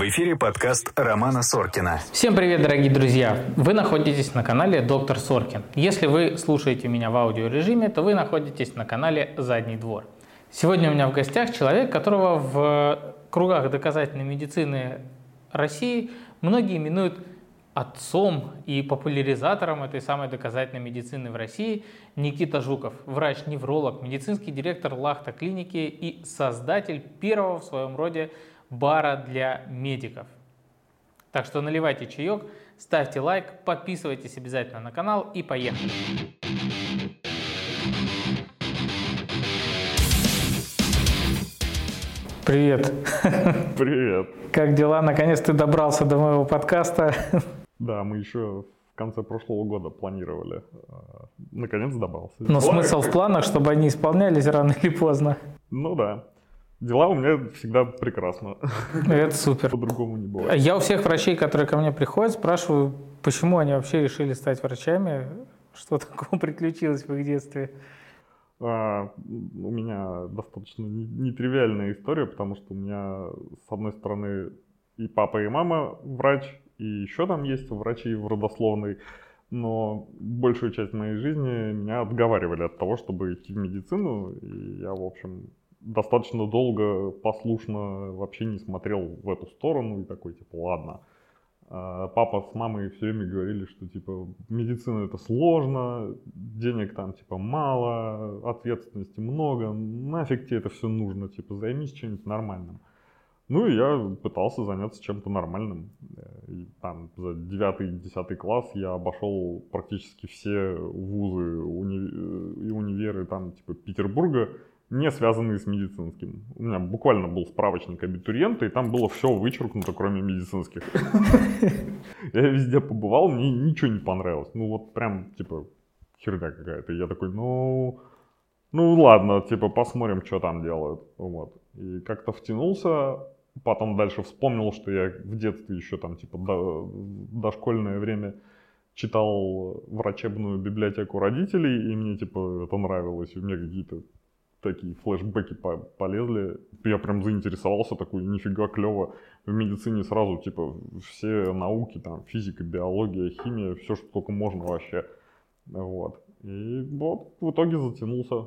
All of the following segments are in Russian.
В эфире подкаст Романа Соркина. Всем привет, дорогие друзья! Вы находитесь на канале Доктор Соркин. Если вы слушаете меня в аудиорежиме, то вы находитесь на канале Задний двор. Сегодня у меня в гостях человек, которого в кругах доказательной медицины России многие именуют отцом и популяризатором этой самой доказательной медицины в России Никита Жуков, врач-невролог, медицинский директор Лахта клиники и создатель первого в своем роде бара для медиков. Так что наливайте чаек, ставьте лайк, подписывайтесь обязательно на канал и поехали. Привет. Привет. Как дела? Наконец ты добрался до моего подкаста. Да, мы еще в конце прошлого года планировали. А, наконец добрался. Но Дела смысл в планах, чтобы они исполнялись рано или поздно. Ну да. Дела у меня всегда прекрасно. Это супер. По-другому не бывает. Я у всех врачей, которые ко мне приходят, спрашиваю, почему они вообще решили стать врачами, что такого приключилось в их детстве. А, у меня достаточно нетривиальная история, потому что у меня, с одной стороны, и папа, и мама врач, и еще там есть врачи в родословной, но большую часть моей жизни меня отговаривали от того, чтобы идти в медицину, и я, в общем, достаточно долго послушно вообще не смотрел в эту сторону и такой, типа, ладно. А папа с мамой все время говорили, что, типа, медицина это сложно, денег там, типа, мало, ответственности много, нафиг тебе это все нужно, типа, займись чем-нибудь нормальным. Ну и я пытался заняться чем-то нормальным. И там за 9-10 класс я обошел практически все вузы уни... и универы там типа Петербурга, не связанные с медицинским. У меня буквально был справочник абитуриента, и там было все вычеркнуто, кроме медицинских. Я везде побывал, мне ничего не понравилось. Ну вот прям, типа, херня какая-то. Я такой, ну, ну ладно, типа, посмотрим, что там делают. Вот. И как-то втянулся, потом дальше вспомнил, что я в детстве еще там, типа, до, дошкольное время читал врачебную библиотеку родителей, и мне, типа, это нравилось, и у меня какие-то такие флешбеки полезли. Я прям заинтересовался, такой, нифига клево. В медицине сразу, типа, все науки, там, физика, биология, химия, все, что только можно вообще. Вот. И вот в итоге затянулся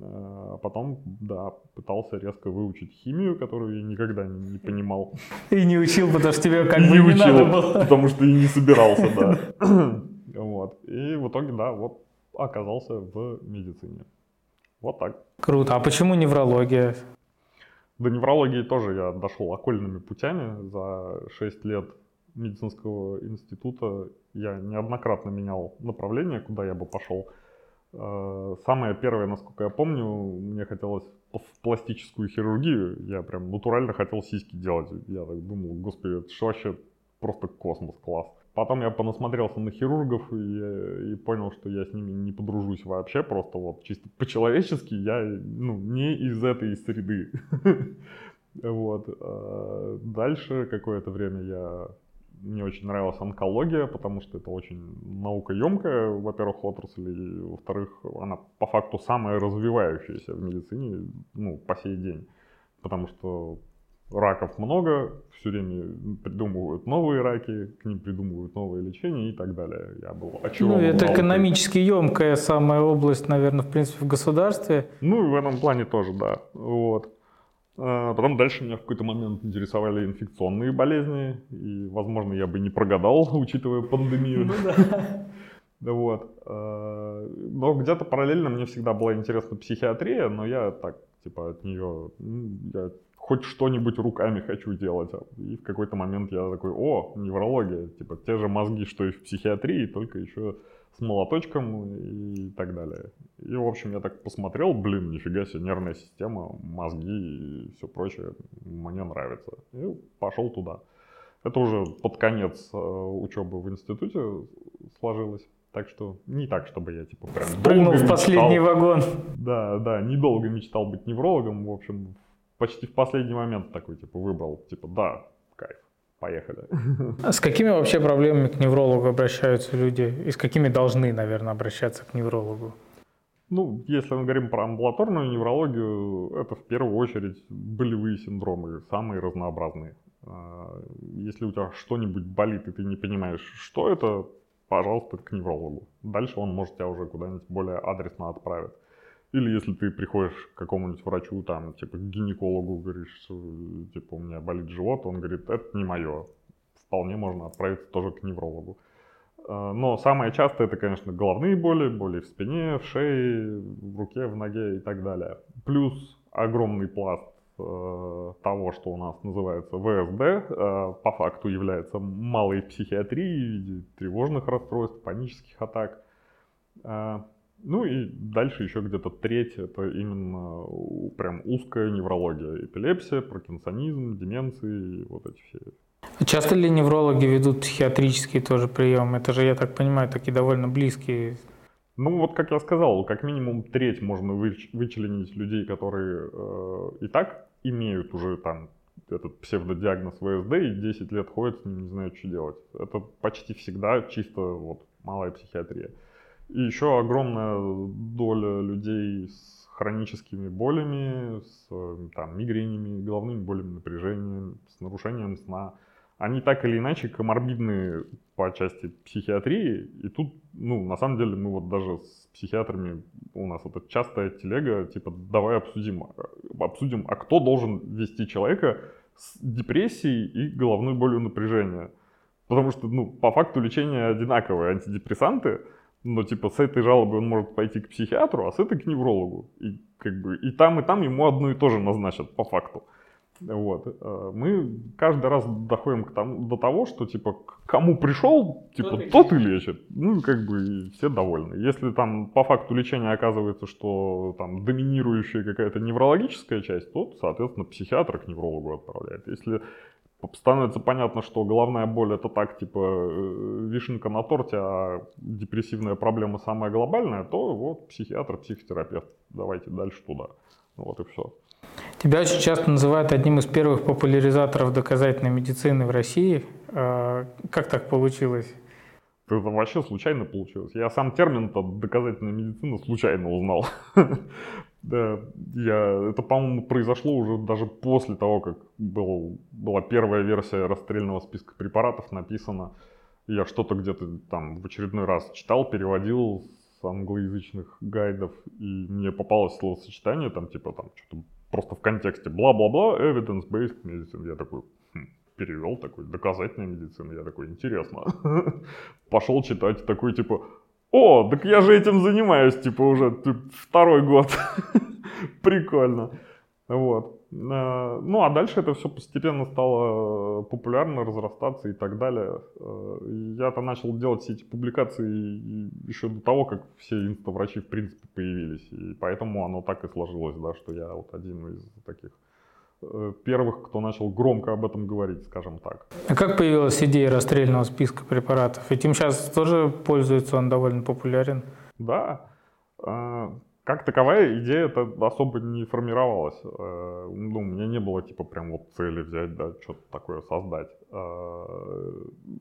а потом, да, пытался резко выучить химию, которую я никогда не, не понимал. И не учил, потому что тебе как бы не, не учил, надо было. потому что и не собирался, да. Вот. И в итоге, да, вот оказался в медицине. Вот так. Круто. А почему неврология? До неврологии тоже я дошел окольными путями. За 6 лет медицинского института я неоднократно менял направление, куда я бы пошел. Э, самое первое, насколько я помню, мне хотелось в пластическую хирургию. Я прям натурально хотел сиськи делать. Я так думал, господи, это что вообще просто космос, класс. Потом я понасмотрелся на хирургов и, и понял, что я с ними не подружусь вообще, просто вот чисто по-человечески я ну, не из этой среды. Вот. А дальше какое-то время я мне очень нравилась онкология, потому что это очень наукоемкая, во-первых, отрасль, и во-вторых, она по факту самая развивающаяся в медицине ну, по сей день. Потому что раков много, все время придумывают новые раки, к ним придумывают новые лечения и так далее. Я был очарован. Ну, это экономически емкая самая область, наверное, в принципе, в государстве. Ну, и в этом плане тоже, да. Вот. А потом дальше меня в какой-то момент интересовали инфекционные болезни, и, возможно, я бы не прогадал, учитывая пандемию. Ну да. Вот. А, но где-то параллельно мне всегда была интересна психиатрия, но я так, типа, от нее, я хоть что-нибудь руками хочу делать. И в какой-то момент я такой, о, неврология, типа те же мозги, что и в психиатрии, только еще с молоточком и так далее. И, в общем, я так посмотрел, блин, нифига себе, нервная система, мозги и все прочее, мне нравится. И пошел туда. Это уже под конец э, учебы в институте сложилось. Так что не так, чтобы я типа прям Спрыгнул долго в последний мечтал. вагон. Да, да, недолго мечтал быть неврологом. В общем, почти в последний момент такой, типа, выбрал, типа, да, кайф, поехали. А с какими вообще проблемами к неврологу обращаются люди? И с какими должны, наверное, обращаться к неврологу? Ну, если мы говорим про амбулаторную неврологию, это в первую очередь болевые синдромы, самые разнообразные. А, если у тебя что-нибудь болит, и ты не понимаешь, что это, пожалуйста, к неврологу. Дальше он может тебя уже куда-нибудь более адресно отправить. Или если ты приходишь к какому-нибудь врачу, там, типа, к гинекологу, говоришь, типа, у меня болит живот, он говорит, это не мое. Вполне можно отправиться тоже к неврологу. А, но самое частое это, конечно, головные боли, боли в спине, в шее, в руке, в ноге и так далее. Плюс огромный пласт э, того, что у нас называется ВСД, э, по факту является малой психиатрией виде тревожных расстройств, панических атак. Ну и дальше еще где-то треть это именно прям узкая неврология. Эпилепсия, паркинсонизм, деменции, вот эти все. Часто ли неврологи ведут психиатрические тоже приемы? Это же, я так понимаю, такие довольно близкие ну, вот как я сказал, как минимум треть можно вычленить людей, которые э, и так имеют уже там этот псевдодиагноз ВСД и 10 лет ходят с ним, не знают, что делать. Это почти всегда чисто вот малая психиатрия. И еще огромная доля людей с хроническими болями, с там, мигренями, головными болями, напряжением, с нарушением сна – они так или иначе коморбидные по части психиатрии. И тут, ну, на самом деле, мы вот даже с психиатрами, у нас это частая телега, типа, давай обсудим, обсудим, а кто должен вести человека с депрессией и головной болью напряжения. Потому что, ну, по факту лечения одинаковые антидепрессанты, но, типа, с этой жалобой он может пойти к психиатру, а с этой к неврологу. И, как бы, и там, и там ему одно и то же назначат, по факту. Вот. Э, мы каждый раз доходим к тому, до того, что типа к кому пришел, типа тот, тот и лечит. Ну, как бы и все довольны. Если там по факту лечения оказывается, что там доминирующая какая-то неврологическая часть, то, соответственно, психиатр к неврологу отправляет. Если становится понятно, что головная боль это так, типа, э, вишенка на торте, а депрессивная проблема самая глобальная, то вот психиатр, психотерапевт, давайте дальше туда. Вот и все. Тебя очень часто называют одним из первых популяризаторов доказательной медицины в России. А, как так получилось? Это вообще случайно получилось. Я сам термин доказательная медицина случайно узнал. Да, я, это, по-моему, произошло уже даже после того, как был, была первая версия расстрельного списка препаратов написана. Я что-то где-то там в очередной раз читал, переводил с англоязычных гайдов, и мне попалось словосочетание, там типа там что-то просто в контексте бла-бла-бла, evidence-based medicine. Я такой, хм, перевел такой, доказательная медицина. Я такой, интересно. Пошел читать, такой, типа, о, так я же этим занимаюсь, типа, уже второй год. Прикольно. Вот. Э, ну, а дальше это все постепенно стало популярно, разрастаться и так далее. Э, я-то начал делать все эти публикации еще до того, как все инстоврачи в принципе появились. И поэтому оно так и сложилось, да, что я вот один из таких э, первых, кто начал громко об этом говорить, скажем так. А как появилась идея расстрельного списка препаратов? Этим сейчас тоже пользуется, он довольно популярен. Да. Как таковая идея это особо не формировалась. Э, ну, у меня не было типа прям вот цели взять, да, что-то такое создать. Э,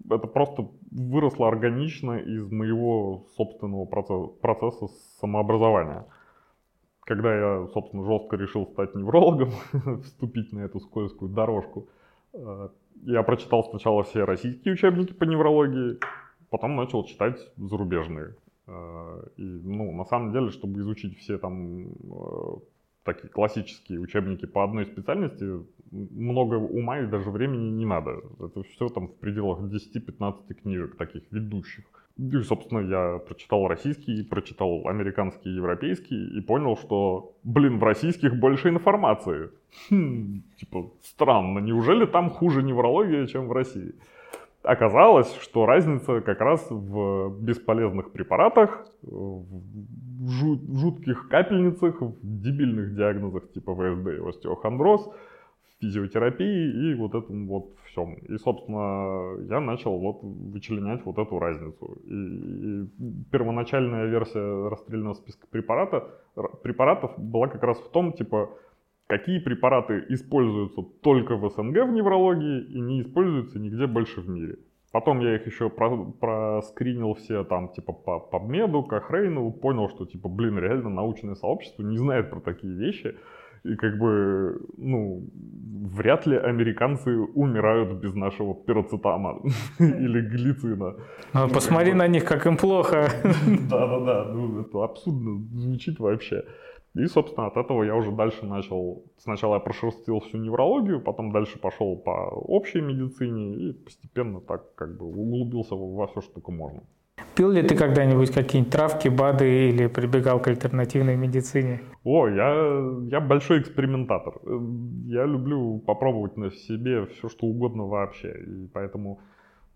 это просто выросло органично из моего собственного процесса самообразования. Когда я, собственно, жестко решил стать неврологом, вступить на эту скользкую дорожку, э, я прочитал сначала все российские учебники по неврологии, потом начал читать зарубежные. Э, и, ну, на самом деле, чтобы изучить все там э, такие классические учебники по одной специальности, много ума и даже времени не надо. Это все там в пределах 10-15 книжек таких ведущих. И, собственно, я прочитал российский, прочитал американский, европейский и понял, что, блин, в российских больше информации. Хм, типа, странно, неужели там хуже неврология, чем в России? Оказалось, что разница как раз в бесполезных препаратах, в жутких капельницах, в дебильных диагнозах типа ВСД и остеохондроз, физиотерапии и вот этом вот всем. И, собственно, я начал вот вычленять вот эту разницу. И, и первоначальная версия расстрельного списка препарата, препаратов была как раз в том, типа, какие препараты используются только в СНГ в неврологии и не используются нигде больше в мире. Потом я их еще про, проскринил все там, типа, по PubMed, Кохрейну, понял, что, типа, блин, реально научное сообщество не знает про такие вещи. И как бы, ну, вряд ли американцы умирают без нашего пироцетама или глицина. Ну, посмотри на них, как им плохо. Да-да-да, ну, это абсурдно звучит вообще. И, собственно, от этого я уже дальше начал... Сначала я прошерстил всю неврологию, потом дальше пошел по общей медицине и постепенно так как бы углубился во все, что только можно. Пил ли ты когда-нибудь какие-нибудь травки, БАДы или прибегал к альтернативной медицине? О, я, я большой экспериментатор. Я люблю попробовать на себе все, что угодно вообще. И поэтому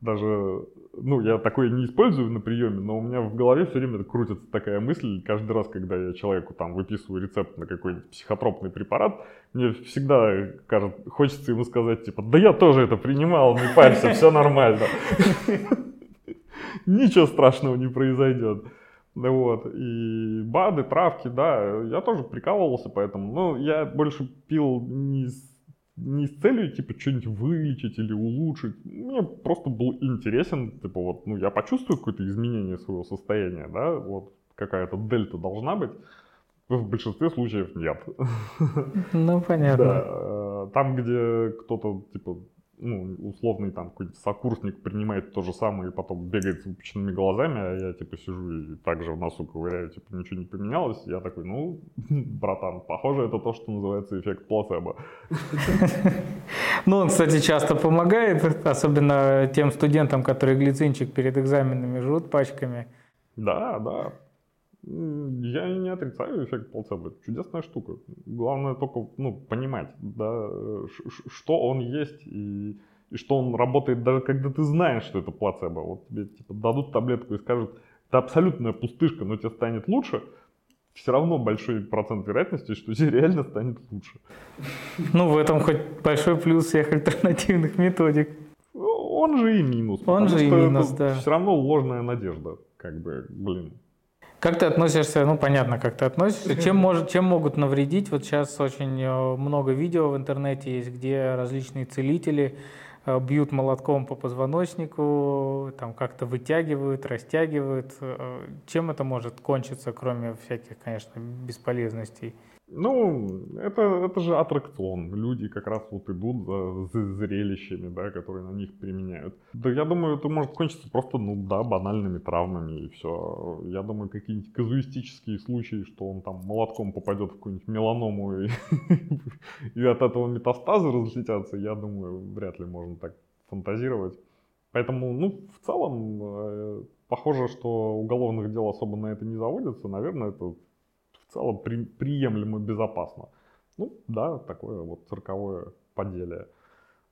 даже, ну, я такое не использую на приеме, но у меня в голове все время крутится такая мысль, каждый раз, когда я человеку там выписываю рецепт на какой-нибудь психотропный препарат, мне всегда кажется, хочется ему сказать, типа, да я тоже это принимал, не парься, все нормально. Ничего страшного не произойдет. Вот, и БАДы, травки, да, я тоже прикалывался поэтому, но я больше пил не с не с целью, типа, что-нибудь вылечить или улучшить. Мне просто был интересен, типа, вот, ну, я почувствую какое-то изменение своего состояния, да, вот, какая-то дельта должна быть. В большинстве случаев нет. Ну, понятно. Да, э, там, где кто-то, типа, ну, условный там какой-нибудь сокурсник принимает то же самое и потом бегает с выпученными глазами, а я типа сижу и также в носу ковыряю, типа ничего не поменялось, я такой, ну, братан, похоже, это то, что называется эффект плацебо. Ну, он, кстати, часто помогает, особенно тем студентам, которые глицинчик перед экзаменами жрут пачками. Да, да, я не отрицаю эффект плацебо. Это чудесная штука. Главное только ну, понимать, да, что он есть и, и что он работает, даже когда ты знаешь, что это плацебо. Вот тебе типа, дадут таблетку и скажут, это абсолютная пустышка, но тебе станет лучше. Все равно большой процент вероятности, что тебе реально станет лучше. Ну, в этом хоть большой плюс всех альтернативных методик. Он же и минус. Он же и минус, да. Все равно ложная надежда. Как бы, блин, как ты относишься, ну понятно, как ты относишься, чем, может, чем могут навредить? Вот сейчас очень э, много видео в интернете есть, где различные целители э, бьют молотком по позвоночнику, там как-то вытягивают, растягивают. Э, чем это может кончиться, кроме всяких, конечно, бесполезностей? Ну, это, это же аттракцион. Люди как раз вот идут за, за зрелищами, да, которые на них применяют. Да я думаю, это может кончиться просто, ну да, банальными травмами и все. Я думаю, какие-нибудь казуистические случаи, что он там молотком попадет в какую-нибудь меланому и, от этого метастазы разлетятся, я думаю, вряд ли можно так фантазировать. Поэтому, ну, в целом, э, похоже, что уголовных дел особо на это не заводится. Наверное, это в целом при, приемлемо безопасно. Ну, да, такое вот цирковое поделие.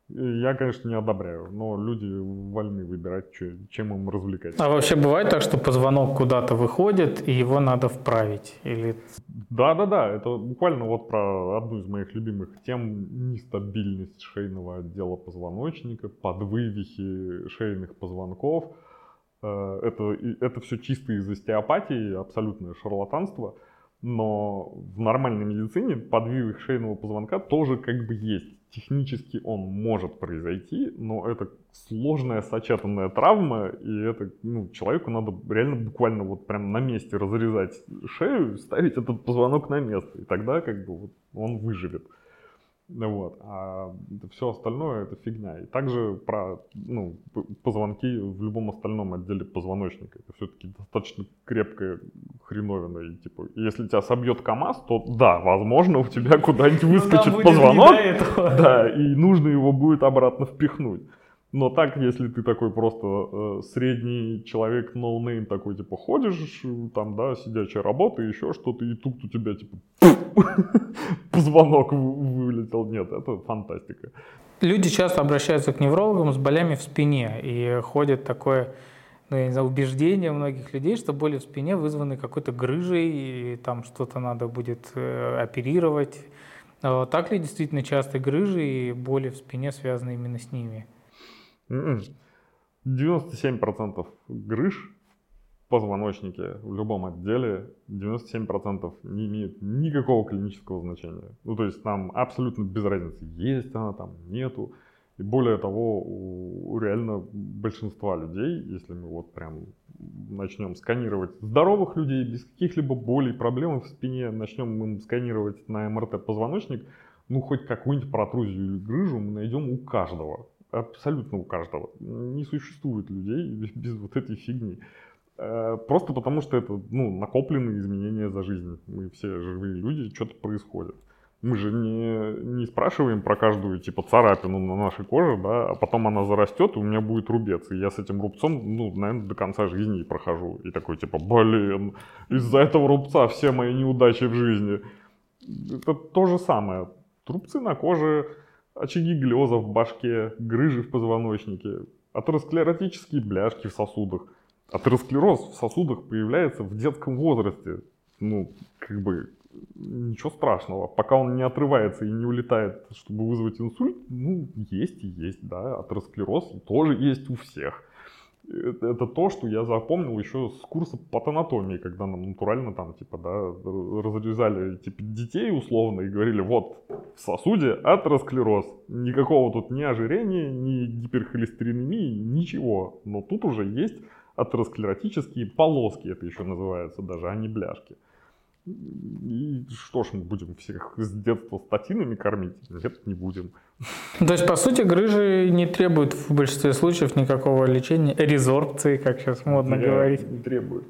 Я, конечно, не одобряю, но люди вольны выбирать, чем им развлекать. А вообще бывает так, что позвонок куда-то выходит, и его надо вправить? Или... Да, да, да. Это буквально вот про одну из моих любимых тем нестабильность шейного отдела позвоночника, подвывихи шейных позвонков. Э, это, это все чисто из остеопатии, абсолютное шарлатанство. Но в нормальной медицине подвиг шейного позвонка тоже как бы есть. Технически он может произойти, но это сложная сочетанная травма, и это, ну, человеку надо реально буквально вот прям на месте разрезать шею, ставить этот позвонок на место, и тогда как бы вот он выживет. Вот. А все остальное это фигня. И также про ну, позвонки в любом остальном отделе позвоночника. Это все-таки достаточно крепкая хреновина. И типа, если тебя собьет КАМАЗ, то да, возможно, у тебя куда-нибудь ну, выскочит позвонок. Да, и нужно его будет обратно впихнуть. Но так, если ты такой просто э, средний человек, no-name, такой, типа, ходишь, там, да, сидячая работа, еще что-то, и тут у тебя, типа, позвонок вылетел. Нет, это фантастика. Люди часто обращаются к неврологам с болями в спине, и ходит такое, ну, я не знаю, убеждение многих людей, что боли в спине вызваны какой-то грыжей, и там что-то надо будет э, оперировать. А так ли действительно часто грыжи и боли в спине связаны именно с ними? 97% грыж в позвоночнике в любом отделе 97% не имеют никакого клинического значения. Ну, то есть нам абсолютно без разницы, есть она там, нету. И более того, у реально большинства людей, если мы вот прям начнем сканировать здоровых людей без каких-либо болей, проблем в спине, начнем им сканировать на МРТ позвоночник, ну хоть какую-нибудь протрузию или грыжу мы найдем у каждого. Абсолютно у каждого. Не существует людей без, вот этой фигни. Э, просто потому что это ну, накопленные изменения за жизнь. Мы все живые люди, что-то происходит. Мы же не, не спрашиваем про каждую типа царапину на нашей коже, да, а потом она зарастет, и у меня будет рубец. И я с этим рубцом, ну, наверное, до конца жизни и прохожу. И такой типа, блин, из-за этого рубца все мои неудачи в жизни. Это то же самое. Рубцы на коже, очаги глеза в башке, грыжи в позвоночнике, атеросклеротические бляшки в сосудах. Атеросклероз в сосудах появляется в детском возрасте. Ну, как бы, ничего страшного. Пока он не отрывается и не улетает, чтобы вызвать инсульт, ну, есть и есть, да. Атеросклероз тоже есть у всех. Это то, что я запомнил еще с курса патанатомии, когда нам натурально там, типа, да, разрезали типа, детей условно и говорили, вот, в сосуде атеросклероз. Никакого тут ни ожирения, ни гиперхолестеринемии, ничего. Но тут уже есть атеросклеротические полоски, это еще называется даже, а не бляшки. И что ж, мы будем всех с детства статинами кормить? Нет, не будем. То есть, по сути, грыжи не требуют в большинстве случаев никакого лечения, резорбции, как сейчас модно не, говорить. Не требует.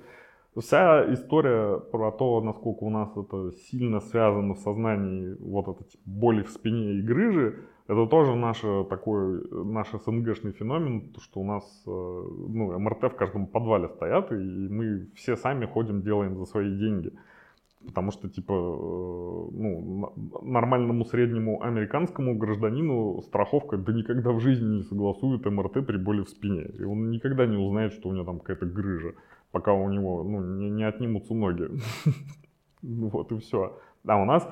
Вся история про то, насколько у нас это сильно связано в сознании, вот это типа, боли в спине и грыжи, это тоже наш такой, наш СНГшный феномен, то, что у нас э, ну, МРТ в каждом подвале стоят, и мы все сами ходим, делаем за свои деньги. Потому что, типа, э, ну, нормальному среднему американскому гражданину страховка да никогда в жизни не согласует МРТ при боли в спине. И он никогда не узнает, что у него там какая-то грыжа, пока у него ну, не, не отнимутся ноги. Вот и все. А у нас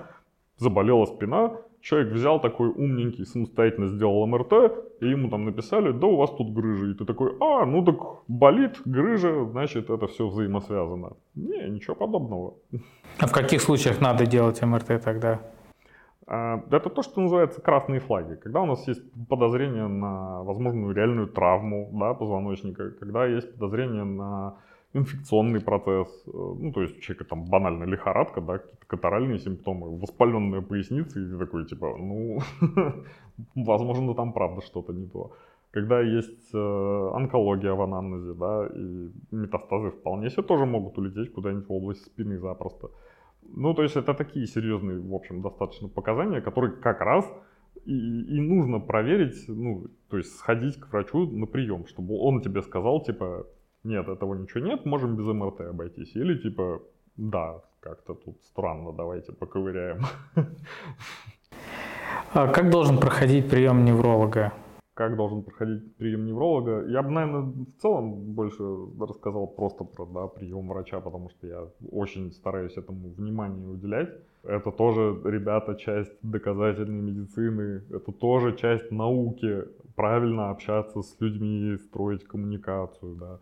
заболела спина, человек взял такой умненький, самостоятельно сделал МРТ, и ему там написали, да у вас тут грыжа. И ты такой, а, ну так болит, грыжа, значит это все взаимосвязано. Не, ничего подобного. А в каких случаях надо делать МРТ тогда? А, это то, что называется красные флаги. Когда у нас есть подозрение на возможную реальную травму да, позвоночника, когда есть подозрение на инфекционный процесс, э, ну, то есть у человека там банально лихорадка, да, какие-то катаральные симптомы, воспаленная поясница, и такой, типа, ну, возможно, там правда что-то не то. Когда есть э, онкология в анамнезе, да, и метастазы вполне себе тоже могут улететь куда-нибудь в область спины запросто. Ну, то есть это такие серьезные, в общем, достаточно показания, которые как раз и, и нужно проверить, ну, то есть сходить к врачу на прием, чтобы он тебе сказал, типа, нет, этого ничего нет, можем без МРТ обойтись. Или типа, да, как-то тут странно, давайте поковыряем. А как должен проходить прием невролога? Как должен проходить прием невролога? Я бы, наверное, в целом больше рассказал просто про да, прием врача, потому что я очень стараюсь этому внимание уделять. Это тоже, ребята, часть доказательной медицины, это тоже часть науки. Правильно общаться с людьми, строить коммуникацию, да.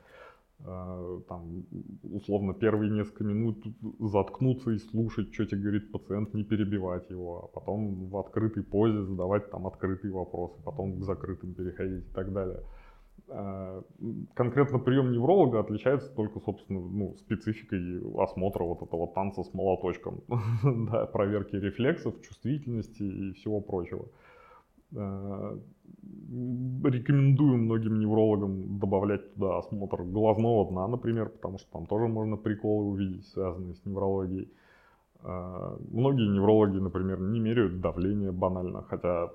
А, там, условно, первые несколько минут заткнуться и слушать, что тебе говорит пациент, не перебивать его, а потом в открытой позе задавать там открытые вопросы, потом к закрытым переходить и так далее. А, конкретно прием невролога отличается только, собственно, ну, спецификой осмотра вот этого танца с молоточком, проверки рефлексов, чувствительности и всего прочего. Рекомендую многим неврологам добавлять туда осмотр глазного дна, например, потому что там тоже можно приколы увидеть, связанные с неврологией. А, многие неврологи, например, не меряют давление банально, хотя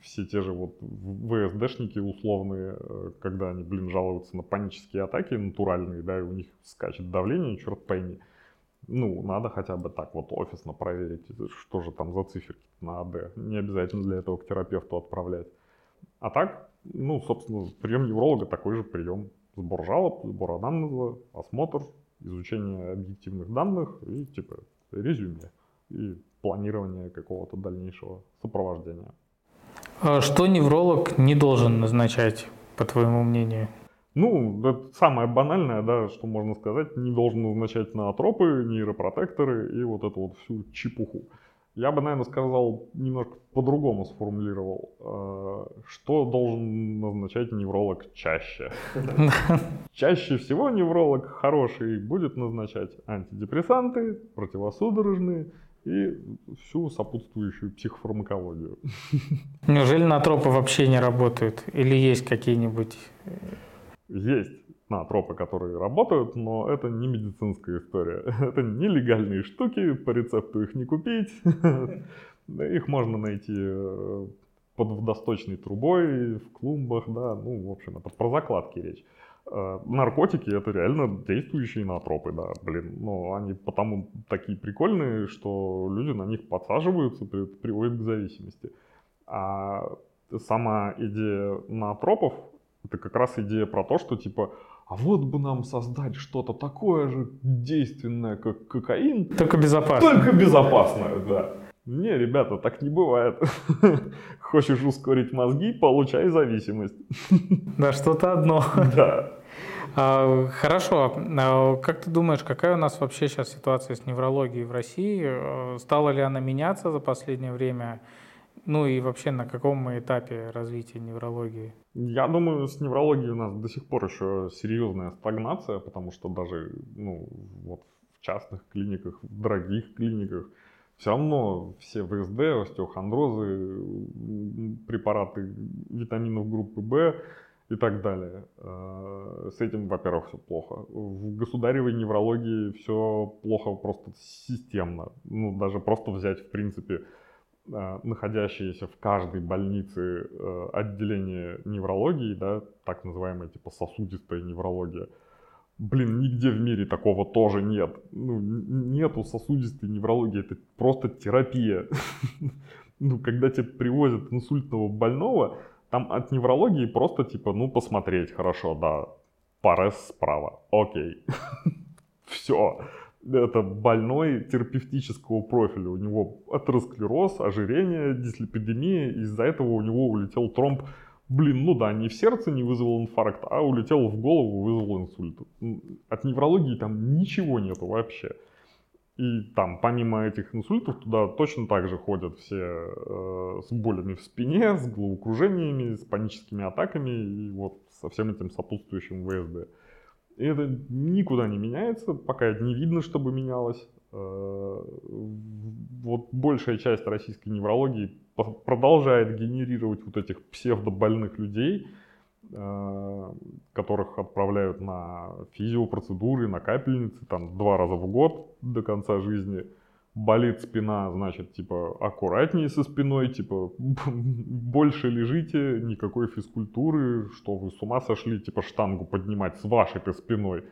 все те же вот ВСДшники условные, э, когда они, блин, жалуются на панические атаки натуральные, да, и у них скачет давление, черт пойми. Ну, надо хотя бы так вот офисно проверить, что же там за циферки на АД. Не обязательно для этого к терапевту отправлять. А так, ну, собственно, прием невролога такой же прием. Сбор жалоб, сбор анамнеза, осмотр, изучение объективных данных и, типа, резюме и планирование какого-то дальнейшего сопровождения. А что невролог не должен назначать, по твоему мнению? Ну, это самое банальное, да, что можно сказать, не должен назначать наотропы, нейропротекторы и вот эту вот всю чепуху. Я бы, наверное, сказал, немножко по-другому сформулировал. Э, что должен назначать невролог чаще? Чаще всего невролог хороший будет назначать антидепрессанты, противосудорожные и всю сопутствующую психофармакологию. Неужели натропы вообще не работают? Или есть какие-нибудь... Есть натропы, которые работают, но это не медицинская история. Это нелегальные штуки, по рецепту их не купить. Их можно найти э, под водосточной трубой, в клумбах, да, ну, в общем, это про закладки речь. Э, наркотики это реально действующие натропы, да, блин. Но они потому такие прикольные, что люди на них подсаживаются, это приводит к зависимости. А сама идея натропов это как раз идея про то, что типа, а вот бы нам создать что-то такое же действенное, как кокаин. Только безопасно. Только безопасное, да. Не, ребята, так не бывает. Хочешь ускорить мозги, получай зависимость. Да, что-то одно. Да. А, хорошо. А как ты думаешь, какая у нас вообще сейчас ситуация с неврологией в России? А, стала ли она меняться за последнее время? Ну и вообще на каком мы этапе развития неврологии? Я думаю, с неврологией у нас до сих пор еще серьезная стагнация, потому что даже ну, вот в частных клиниках, в дорогих клиниках, все равно все ВСД, остеохондрозы, препараты витаминов группы В и так далее. Э, с этим, во-первых, все плохо. В государевой неврологии все плохо просто системно. Ну, даже просто взять, в принципе, находящиеся в каждой больнице э, отделение неврологии, да, так называемая типа сосудистая неврология, Блин, нигде в мире такого тоже нет. Ну, нету сосудистой неврологии, это просто терапия. Ну, когда тебе привозят инсультного больного, там от неврологии просто типа, ну, посмотреть хорошо, да, парез справа, окей. Все. Это больной терапевтического профиля. У него атеросклероз, ожирение, дислепидемия. Из-за этого у него улетел тромб блин, ну да, не в сердце не вызвал инфаркт, а улетел в голову, вызвал инсульт. От неврологии там ничего нету вообще. И там, помимо этих инсультов, туда точно так же ходят все э, с болями в спине, с головокружениями, с паническими атаками и вот со всем этим сопутствующим ВСД. И это никуда не меняется, пока не видно, чтобы менялось. Э, вот большая часть российской неврологии продолжает генерировать вот этих псевдобольных людей, э, которых отправляют на физиопроцедуры, на капельницы, там два раза в год до конца жизни. Болит спина, значит, типа, аккуратнее со спиной, типа, больше лежите, никакой физкультуры, что вы с ума сошли, типа, штангу поднимать с вашей-то спиной.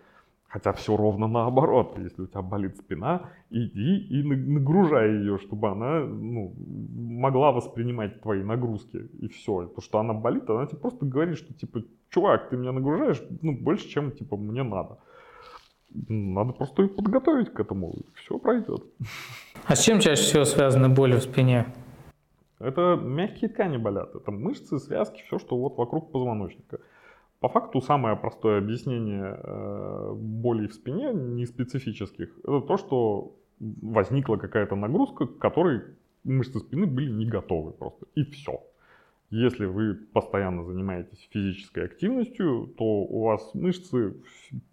Хотя все ровно наоборот. Если у тебя болит спина, иди и нагружай ее, чтобы она ну, могла воспринимать твои нагрузки. И все. То, что она болит, она тебе просто говорит, что типа, чувак, ты меня нагружаешь ну, больше, чем типа мне надо. Надо просто ее подготовить к этому, и все пройдет. А с чем чаще всего связаны боли в спине? Это мягкие ткани болят. Это мышцы, связки, все, что вот вокруг позвоночника. По факту самое простое объяснение э, болей в спине, не специфических, это то, что возникла какая-то нагрузка, к которой мышцы спины были не готовы просто. И все. Если вы постоянно занимаетесь физической активностью, то у вас мышцы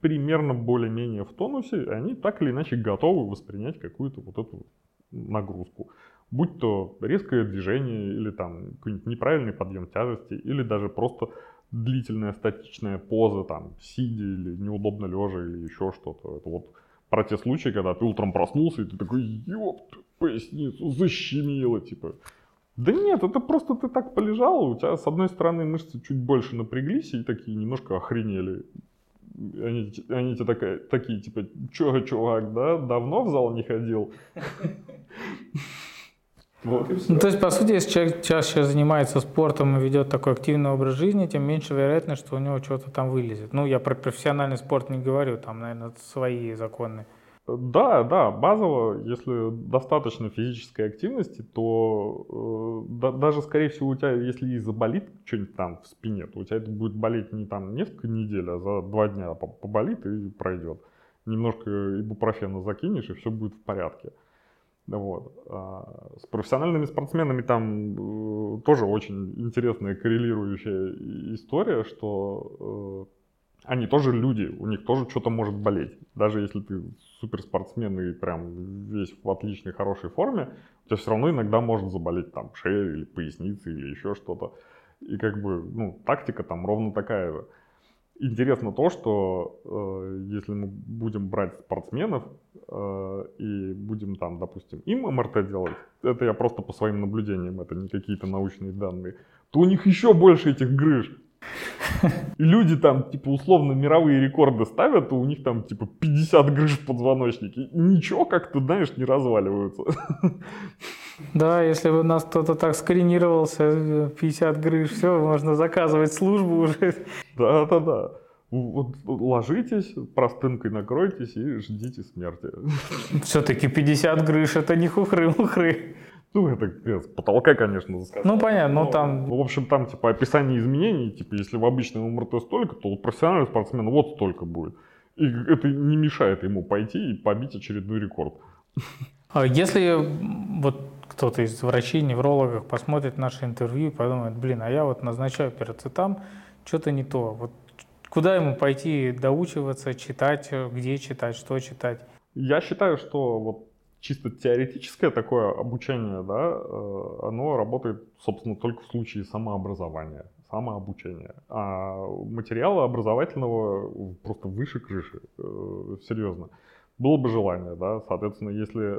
примерно более-менее в тонусе, и они так или иначе готовы воспринять какую-то вот эту нагрузку. Будь то резкое движение, или там какой-нибудь неправильный подъем тяжести, или даже просто длительная статичная поза, там, сидя или неудобно лежа или еще что-то. Это вот про те случаи, когда ты утром проснулся и ты такой, ёпт, поясницу защемило, типа. Да нет, это просто ты так полежал, у тебя с одной стороны мышцы чуть больше напряглись и такие немножко охренели. Они, они тебе такая, такие, типа, чё, чувак, да, давно в зал не ходил? Вот ну, то есть, по сути, если человек чаще занимается спортом и ведет такой активный образ жизни, тем меньше вероятность, что у него что-то там вылезет. Ну, я про профессиональный спорт не говорю, там, наверное, свои законы. Да, да, базово, если достаточно физической активности, то э, да, даже, скорее всего, у тебя, если и заболит что-нибудь там в спине, то у тебя это будет болеть не там несколько недель, а за два дня поболит и пройдет. Немножко ибупрофена закинешь, и все будет в порядке. Вот. А с профессиональными спортсменами там э, тоже очень интересная коррелирующая история, что э, они тоже люди, у них тоже что-то может болеть. Даже если ты суперспортсмен и прям весь в отличной, хорошей форме, у тебя все равно иногда может заболеть там шея или поясница или еще что-то. И как бы, ну, тактика там ровно такая же. Интересно то, что э, если мы будем брать спортсменов э, и будем там, допустим, им МРТ делать, это я просто по своим наблюдениям, это не какие-то научные данные, то у них еще больше этих грыж. Люди там, типа, условно мировые рекорды ставят, то у них там, типа, 50 грыж в позвоночнике. Ничего как-то, знаешь, не разваливаются. Да, если бы у нас кто-то так скринировался, 50 грыж, все, можно заказывать службу уже. Да-да-да. Вот ложитесь, простынкой накройтесь и ждите смерти. Все-таки 50 грыж, это не хухры-мухры. Ну, это с потолка, конечно, сказать. Ну, понятно, но, но там... В общем, там, типа, описание изменений, типа, если в обычном МРТ столько, то у профессионального спортсмена вот столько будет. И это не мешает ему пойти и побить очередной рекорд. А если вот кто-то из врачей, неврологов посмотрит наше интервью и подумает, блин, а я вот назначаю пироцетам, что-то не то. Вот куда ему пойти доучиваться, читать, где читать, что читать? Я считаю, что вот чисто теоретическое такое обучение, да, э, оно работает, собственно, только в случае самообразования, самообучения. А материала образовательного просто выше крыши, э, серьезно. Было бы желание, да, соответственно, если,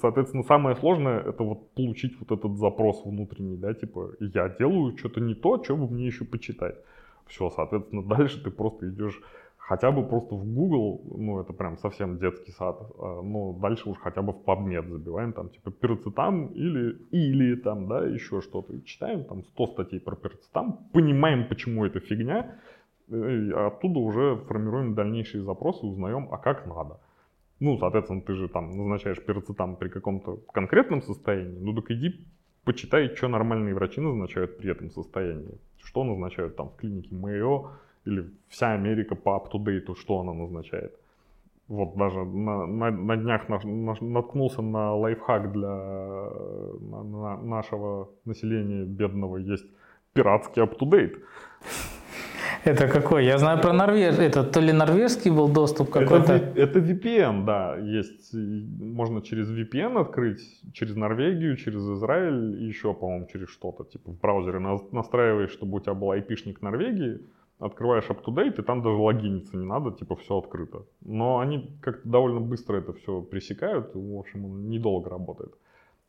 соответственно, самое сложное это вот получить вот этот запрос внутренний, да, типа, я делаю что-то не то, что бы мне еще почитать. Все, соответственно, дальше ты просто идешь хотя бы просто в Google, ну это прям совсем детский сад, а, но дальше уж хотя бы в PubMed забиваем, там типа пироцетам или, или там, да, еще что-то. И читаем там 100 статей про пироцетам, понимаем, почему это фигня, и оттуда уже формируем дальнейшие запросы, узнаем, а как надо. Ну, соответственно, ты же там назначаешь пироцетам при каком-то конкретном состоянии, ну так иди почитай, что нормальные врачи назначают при этом состоянии. Что назначают там в клинике Мэйо, или вся Америка по up-to-date, что она назначает. Вот даже на, на, на днях на, на, наткнулся на лайфхак для на, на нашего населения бедного. Есть пиратский up-to-date. Это какой? Я знаю про Норвеж. Это то ли норвежский был доступ какой-то? Это, это VPN, да. Есть. Можно через VPN открыть, через Норвегию, через Израиль, и еще, по-моему, через что-то. Типа в браузере настраиваешь, чтобы у тебя был айпишник Норвегии, открываешь UpToDate, и там даже логиниться не надо, типа все открыто. Но они как-то довольно быстро это все пресекают, в общем, он недолго работает.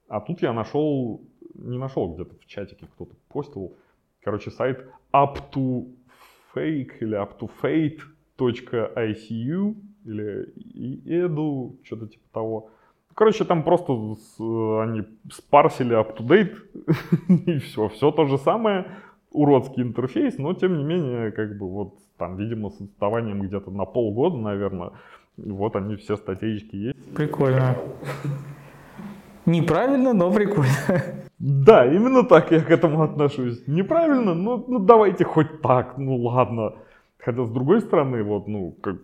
А тут я нашел, не нашел где-то в чатике кто-то постил, короче, сайт up2fake или up2fate.icu или edu, что-то типа того. Короче, там просто они спарсили up-to-date и все, все то же самое, уродский интерфейс, но тем не менее, как бы вот там, видимо, с отставанием где-то на полгода, наверное, вот они все статейки есть. Прикольно. Неправильно, но прикольно. Да, именно так я к этому отношусь. Неправильно, но ну давайте хоть так, ну ладно. Хотя с другой стороны, вот, ну, как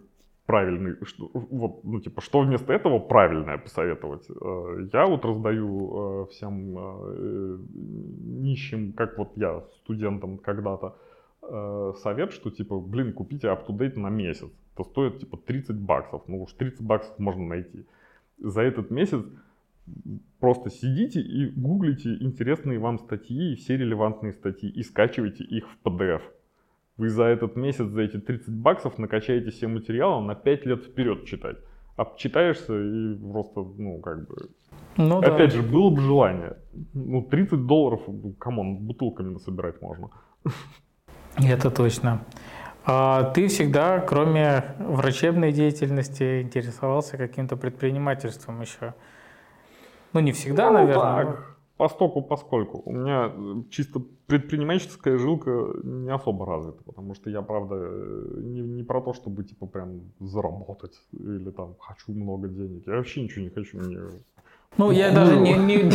правильный, что, вот, ну, типа, что вместо этого правильное посоветовать? Э, я вот раздаю э, всем э, нищим, как вот я, студентам когда-то, совет, что, типа, блин, купите UpToDate на месяц. Это стоит, типа, 30 баксов. Ну уж 30 баксов можно найти. За этот месяц просто сидите и гуглите интересные вам статьи и все релевантные статьи и скачивайте их в PDF. Вы за этот месяц, за эти 30 баксов накачаете все материалы на 5 лет вперед читать. Обчитаешься и просто, ну, как бы... Ну, Опять да. же, было бы желание. Ну, 30 долларов, come on, бутылками насобирать можно. Это точно. А ты всегда, кроме врачебной деятельности, интересовался каким-то предпринимательством еще? Ну, не всегда, ну, наверное. Так постоку поскольку. У меня э, чисто предпринимательская жилка не особо развита, потому что я, правда, э, не, не про то, чтобы, типа, прям заработать или там хочу много денег. Я вообще ничего не хочу. Мне Ну, я даже не, не,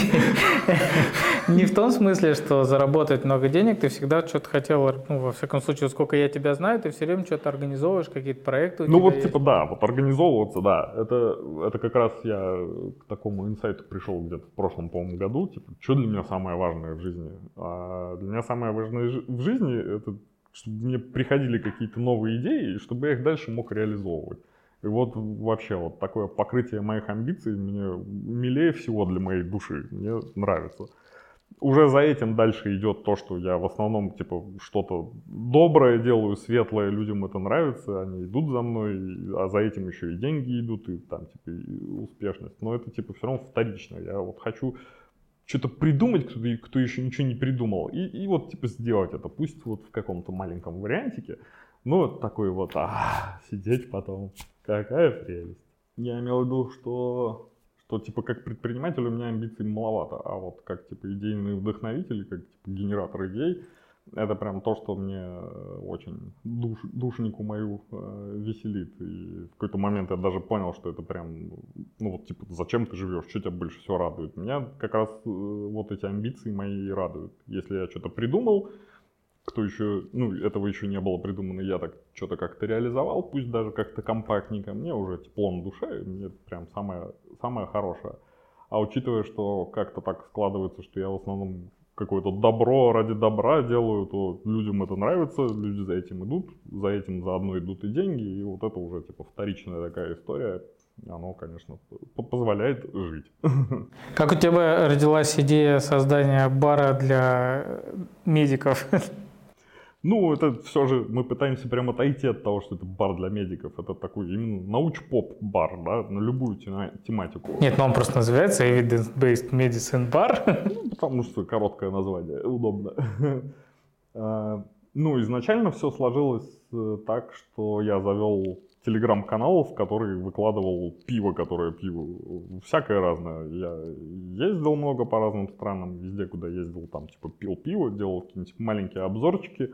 не в том смысле, что заработать много денег, ты всегда что-то хотел, ну, во всяком случае, сколько я тебя знаю, ты все время что-то организовываешь, какие-то проекты. Ну, вот, есть. типа, да, вот организовываться, да. Это, это как раз я к такому инсайту пришел где-то в прошлом, по-моему, году. Типа, что для меня самое важное в жизни? А для меня самое важное в жизни это чтобы мне приходили какие-то новые идеи, и чтобы я их дальше мог реализовывать. И вот вообще вот такое покрытие моих амбиций мне милее всего для моей души. Мне нравится. Уже за этим дальше идет то, что я в основном типа что-то доброе делаю, светлое, людям это нравится, они идут за мной, а за этим еще и деньги идут, и там типа и успешность. Но это типа все равно вторично. Я вот хочу что-то придумать, кто, кто еще ничего не придумал, и, и вот типа сделать это, пусть вот в каком-то маленьком вариантике, ну вот такой вот, а, сидеть потом Какая прелесть. Я имел в виду, что, что типа как предприниматель у меня амбиций маловато, а вот как типа идейный вдохновитель, как типа генератор идей, это прям то, что мне очень душ, душнику мою э, веселит. И в какой-то момент я даже понял, что это прям, ну вот типа, зачем ты живешь, что тебя больше всего радует. Меня как раз э, вот эти амбиции мои радуют. Если я что-то придумал, кто еще, ну, этого еще не было придумано, я так что-то как-то реализовал, пусть даже как-то компактненько, мне уже тепло на душе, мне прям самое, самое хорошее. А учитывая, что как-то так складывается, что я в основном какое-то добро ради добра делаю, то людям это нравится, люди за этим идут, за этим заодно идут и деньги, и вот это уже типа вторичная такая история, оно, конечно, позволяет жить. Как у тебя родилась идея создания бара для медиков? Ну, это все же мы пытаемся прямо отойти от того, что это бар для медиков. Это такой именно науч-поп-бар, да, на любую тематику. Нет, но он просто называется Evidence-Based Medicine Bar. Ну, потому что короткое название, удобно. А, ну, изначально все сложилось э, так, что я завел телеграм-канал, в который выкладывал пиво, которое пиво. Всякое разное. Я ездил много по разным странам, везде, куда ездил, там, типа, пил пиво, делал какие-нибудь маленькие обзорчики.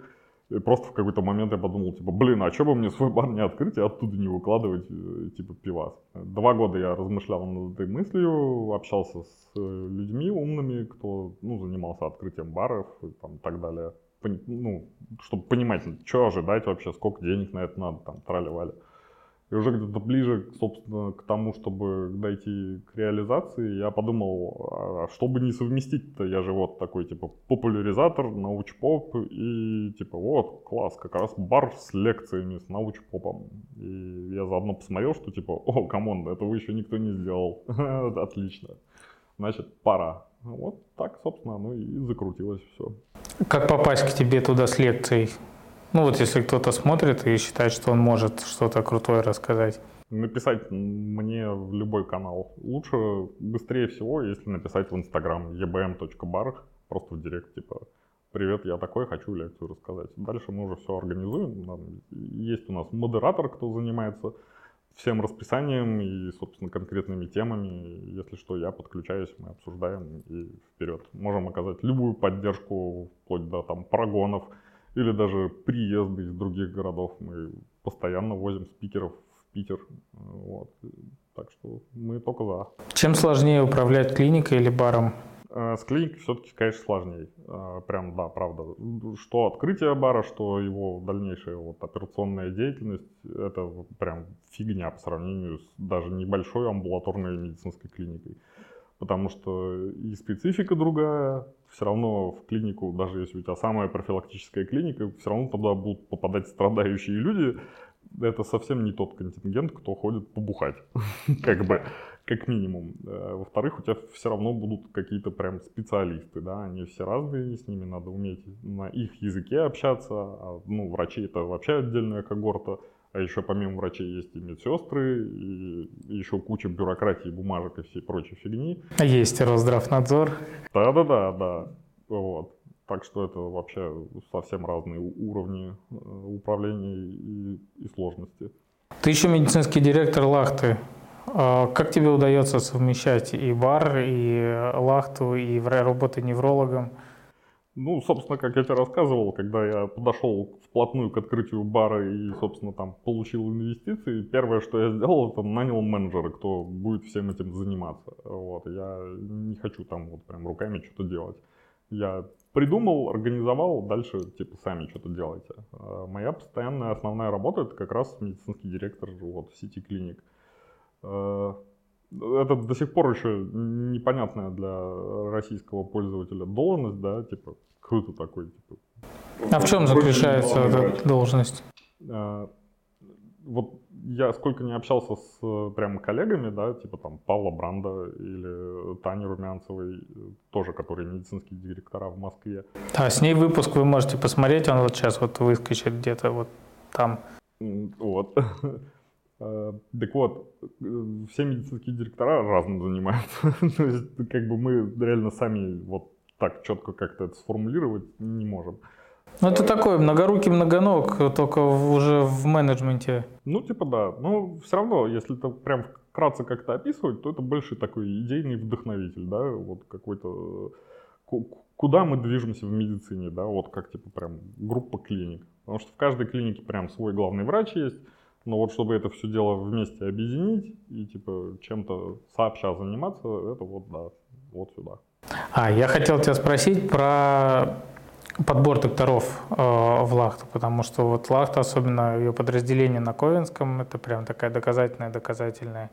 И просто в какой-то момент я подумал, типа, блин, а что бы мне свой бар не открыть и оттуда не выкладывать, э, типа, пивас. Два года я размышлял над этой мыслью, общался с э, людьми умными, кто, ну, занимался открытием баров и там, так далее. Ну, чтобы понимать, что ожидать вообще, сколько денег на это надо, там, трали-вали. И уже где-то ближе, собственно, к тому, чтобы дойти к реализации, я подумал, а что бы не совместить-то, я же вот такой, типа, популяризатор, научпоп, и типа, вот, класс, как раз бар с лекциями, с научпопом. И я заодно посмотрел, что типа, о, come on, этого еще никто не сделал. Отлично. Значит, пора. Вот так, собственно, ну и закрутилось все. Как попасть к тебе туда с лекцией? Ну вот если кто-то смотрит и считает, что он может что-то крутое рассказать. Написать мне в любой канал. Лучше, быстрее всего, если написать в Инстаграм ebm.bar, просто в директ, типа, привет, я такой, хочу лекцию рассказать. Дальше мы уже все организуем. Есть у нас модератор, кто занимается всем расписанием и, собственно, конкретными темами. Если что, я подключаюсь, мы обсуждаем и вперед. Можем оказать любую поддержку, вплоть до там прогонов, или даже приезды из других городов. Мы постоянно возим спикеров в Питер. Вот. Так что мы только за. Чем сложнее управлять клиникой или баром? Э, с клиникой все-таки, конечно, сложнее. Э, прям, да, правда. Что открытие бара, что его дальнейшая вот операционная деятельность, это прям фигня по сравнению с даже небольшой амбулаторной медицинской клиникой потому что и специфика другая, все равно в клинику, даже если у тебя самая профилактическая клиника, все равно туда будут попадать страдающие люди. Это совсем не тот контингент, кто ходит побухать, как бы, как минимум. Э, во-вторых, у тебя все равно будут какие-то прям специалисты, да, они все разные, с ними надо уметь на их языке общаться, а, ну, врачи это вообще отдельная когорта, а еще помимо врачей есть и медсестры, и еще куча бюрократии, бумажек и всей прочей фигни. А есть Росздравнадзор. Да-да-да, да. Вот. Так что это вообще совсем разные уровни э, управления и, и сложности. Ты еще медицинский директор Лахты. А как тебе удается совмещать и бар, и Лахту, и работу неврологом? Ну, собственно, как я тебе рассказывал, когда я подошел вплотную к открытию бара и, собственно, там получил инвестиции, первое, что я сделал, это нанял менеджера, кто будет всем этим заниматься. Вот, я не хочу там вот прям руками что-то делать. Я придумал, организовал, дальше типа сами что-то делайте. А моя постоянная основная работа это как раз медицинский директор вот в сети клиник. Это до сих пор еще непонятная для российского пользователя должность, да, типа, кто это такой, типа. А в чем заключается эта должность? А, вот я сколько не общался с прям коллегами, да, типа там Павла Бранда или Тани Румянцевой, тоже которые медицинские директора в Москве. Да, с ней выпуск вы можете посмотреть, он вот сейчас вот выскочит где-то вот там. Вот. Э, так вот, э, все медицинские директора разным занимаются. То есть, как бы мы реально сами вот так четко как-то это сформулировать не можем. Ну, это такой многорукий многоног, только уже в менеджменте. Ну, типа да. Но все равно, если это прям вкратце как-то описывать, то это больше такой идейный вдохновитель, да, вот какой-то куда мы движемся в медицине, да, вот как типа прям группа клиник. Потому что в каждой клинике прям свой главный врач есть, но вот чтобы это все дело вместе объединить и типа чем-то сообща заниматься, это вот да, вот сюда. А, я хотел тебя спросить про подбор докторов э, в Лахту, потому что вот Лахта, особенно ее подразделение на Ковенском, это прям такая доказательная, доказательная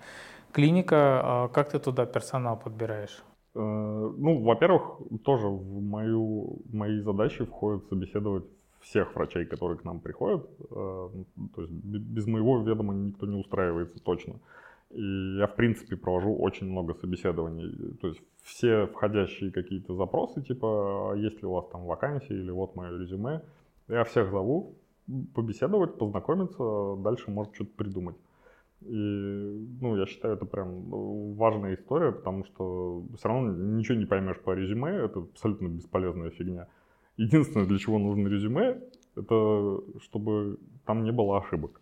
клиника. А как ты туда персонал подбираешь? Э, ну, во-первых, тоже в мою, мои задачи входит собеседовать всех врачей, которые к нам приходят. Э, то есть без моего ведома никто не устраивается точно. И я, в принципе, провожу очень много собеседований. То есть все входящие какие-то запросы, типа, «А есть ли у вас там вакансии или вот мое резюме, я всех зову побеседовать, познакомиться, дальше может что-то придумать. И, ну, я считаю, это прям важная история, потому что все равно ничего не поймешь по резюме, это абсолютно бесполезная фигня. Единственное, для чего нужно резюме, это чтобы там не было ошибок.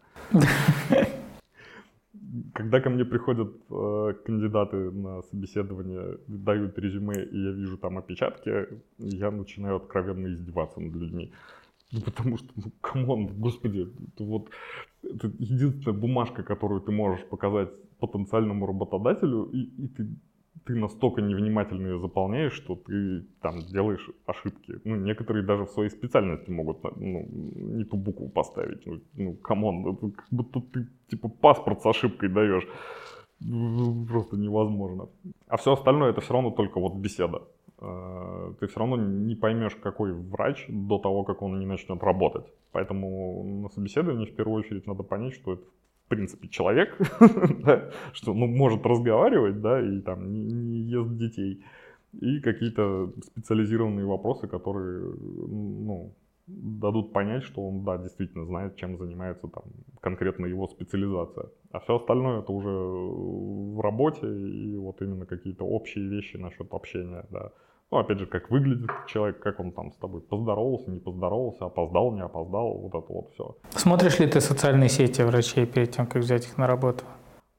Когда ко мне приходят э, кандидаты на собеседование, дают резюме, и я вижу там опечатки, я начинаю откровенно издеваться над людьми. Ну, потому что, ну, come on, господи, это вот это единственная бумажка, которую ты можешь показать потенциальному работодателю, и, и ты ты настолько невнимательно ее заполняешь, что ты там делаешь ошибки. Ну, некоторые даже в своей специальности могут ну, не ту букву поставить. Ну, ну come on, это как будто ты типа паспорт с ошибкой даешь. Просто невозможно. А все остальное это все равно только вот беседа. Э, ты все равно не поймешь, какой врач до того, как он не начнет работать. Поэтому на собеседовании в первую очередь надо понять, что это в принципе, человек, да, что ну, может разговаривать, да, и там не, не ест детей. И какие-то специализированные вопросы, которые, ну, дадут понять, что он, да, действительно знает, чем занимается там конкретно его специализация. А все остальное это уже в работе и вот именно какие-то общие вещи насчет общения, да. Ну, опять же, как выглядит человек, как он там с тобой поздоровался, не поздоровался, опоздал, не опоздал, вот это вот все. Смотришь ли ты социальные сети врачей перед тем, как взять их на работу?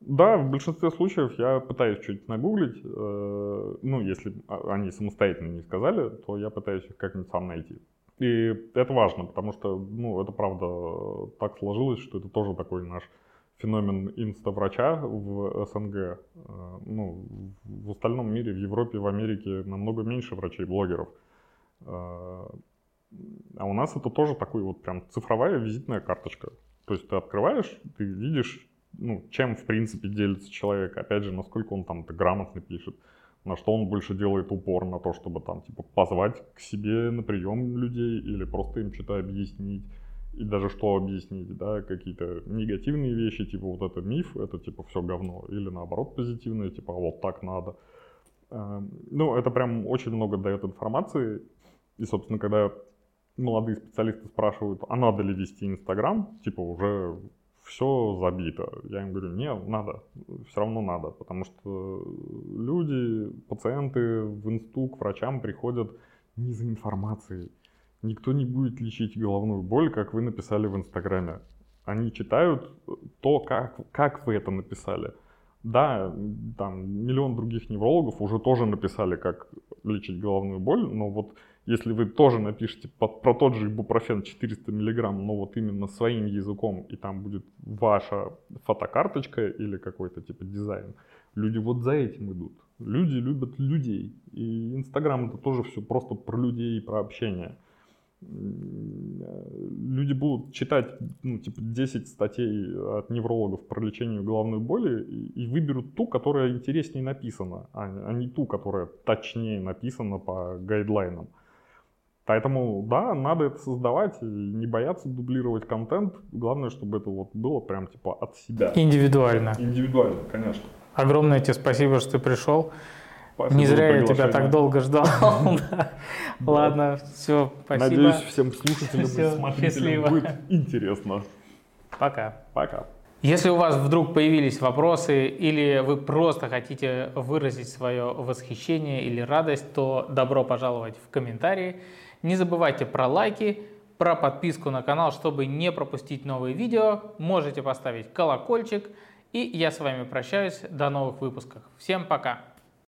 Да, в большинстве случаев я пытаюсь что-нибудь нагуглить. Э, ну, если они самостоятельно не сказали, то я пытаюсь их как-нибудь сам найти. И это важно, потому что, ну, это правда так сложилось, что это тоже такой наш феномен инста-врача в СНГ. Э, ну, в остальном мире, в Европе, в Америке намного меньше врачей-блогеров. Э, а у нас это тоже такой вот прям цифровая визитная карточка. То есть ты открываешь, ты видишь, ну, чем в принципе делится человек. Опять же, насколько он там грамотно пишет, на что он больше делает упор, на то, чтобы там типа позвать к себе на прием людей или просто им что-то объяснить и даже что объяснить, да, какие-то негативные вещи, типа вот это миф, это типа все говно, или наоборот позитивные, типа вот так надо. Эм, ну, это прям очень много дает информации, и, собственно, когда молодые специалисты спрашивают, а надо ли вести Инстаграм, типа уже все забито. Я им говорю, не, надо, все равно надо, потому что люди, пациенты в инсту к врачам приходят не за информацией, Никто не будет лечить головную боль, как вы написали в Инстаграме. Они читают то, как, как вы это написали. Да, там миллион других неврологов уже тоже написали, как лечить головную боль, но вот Если вы тоже напишите под, про тот же ибупрофен 400 миллиграмм, но вот именно своим языком, и там будет ваша фотокарточка или какой-то типа дизайн, люди вот за этим идут. Люди любят людей. И Инстаграм это тоже все просто про людей и про общение люди будут читать ну, типа 10 статей от неврологов про лечение головной боли и, и выберут ту, которая интереснее написана, а, а не ту, которая точнее написана по гайдлайнам. Поэтому, да, надо это создавать и не бояться дублировать контент. Главное, чтобы это вот было прям типа от себя. Индивидуально. Индивидуально, конечно. Огромное тебе спасибо, что ты пришел. Не зря я тебя так долго ждал. Ладно, все, спасибо. Надеюсь, всем слушателям и смотрителям будет интересно. Пока. Пока. Если у вас вдруг появились вопросы или вы просто хотите выразить свое восхищение или радость, то добро пожаловать в комментарии. Не забывайте про лайки, про подписку на канал, чтобы не пропустить новые видео. Можете поставить колокольчик. И я с вами прощаюсь. До новых выпусков. Всем пока!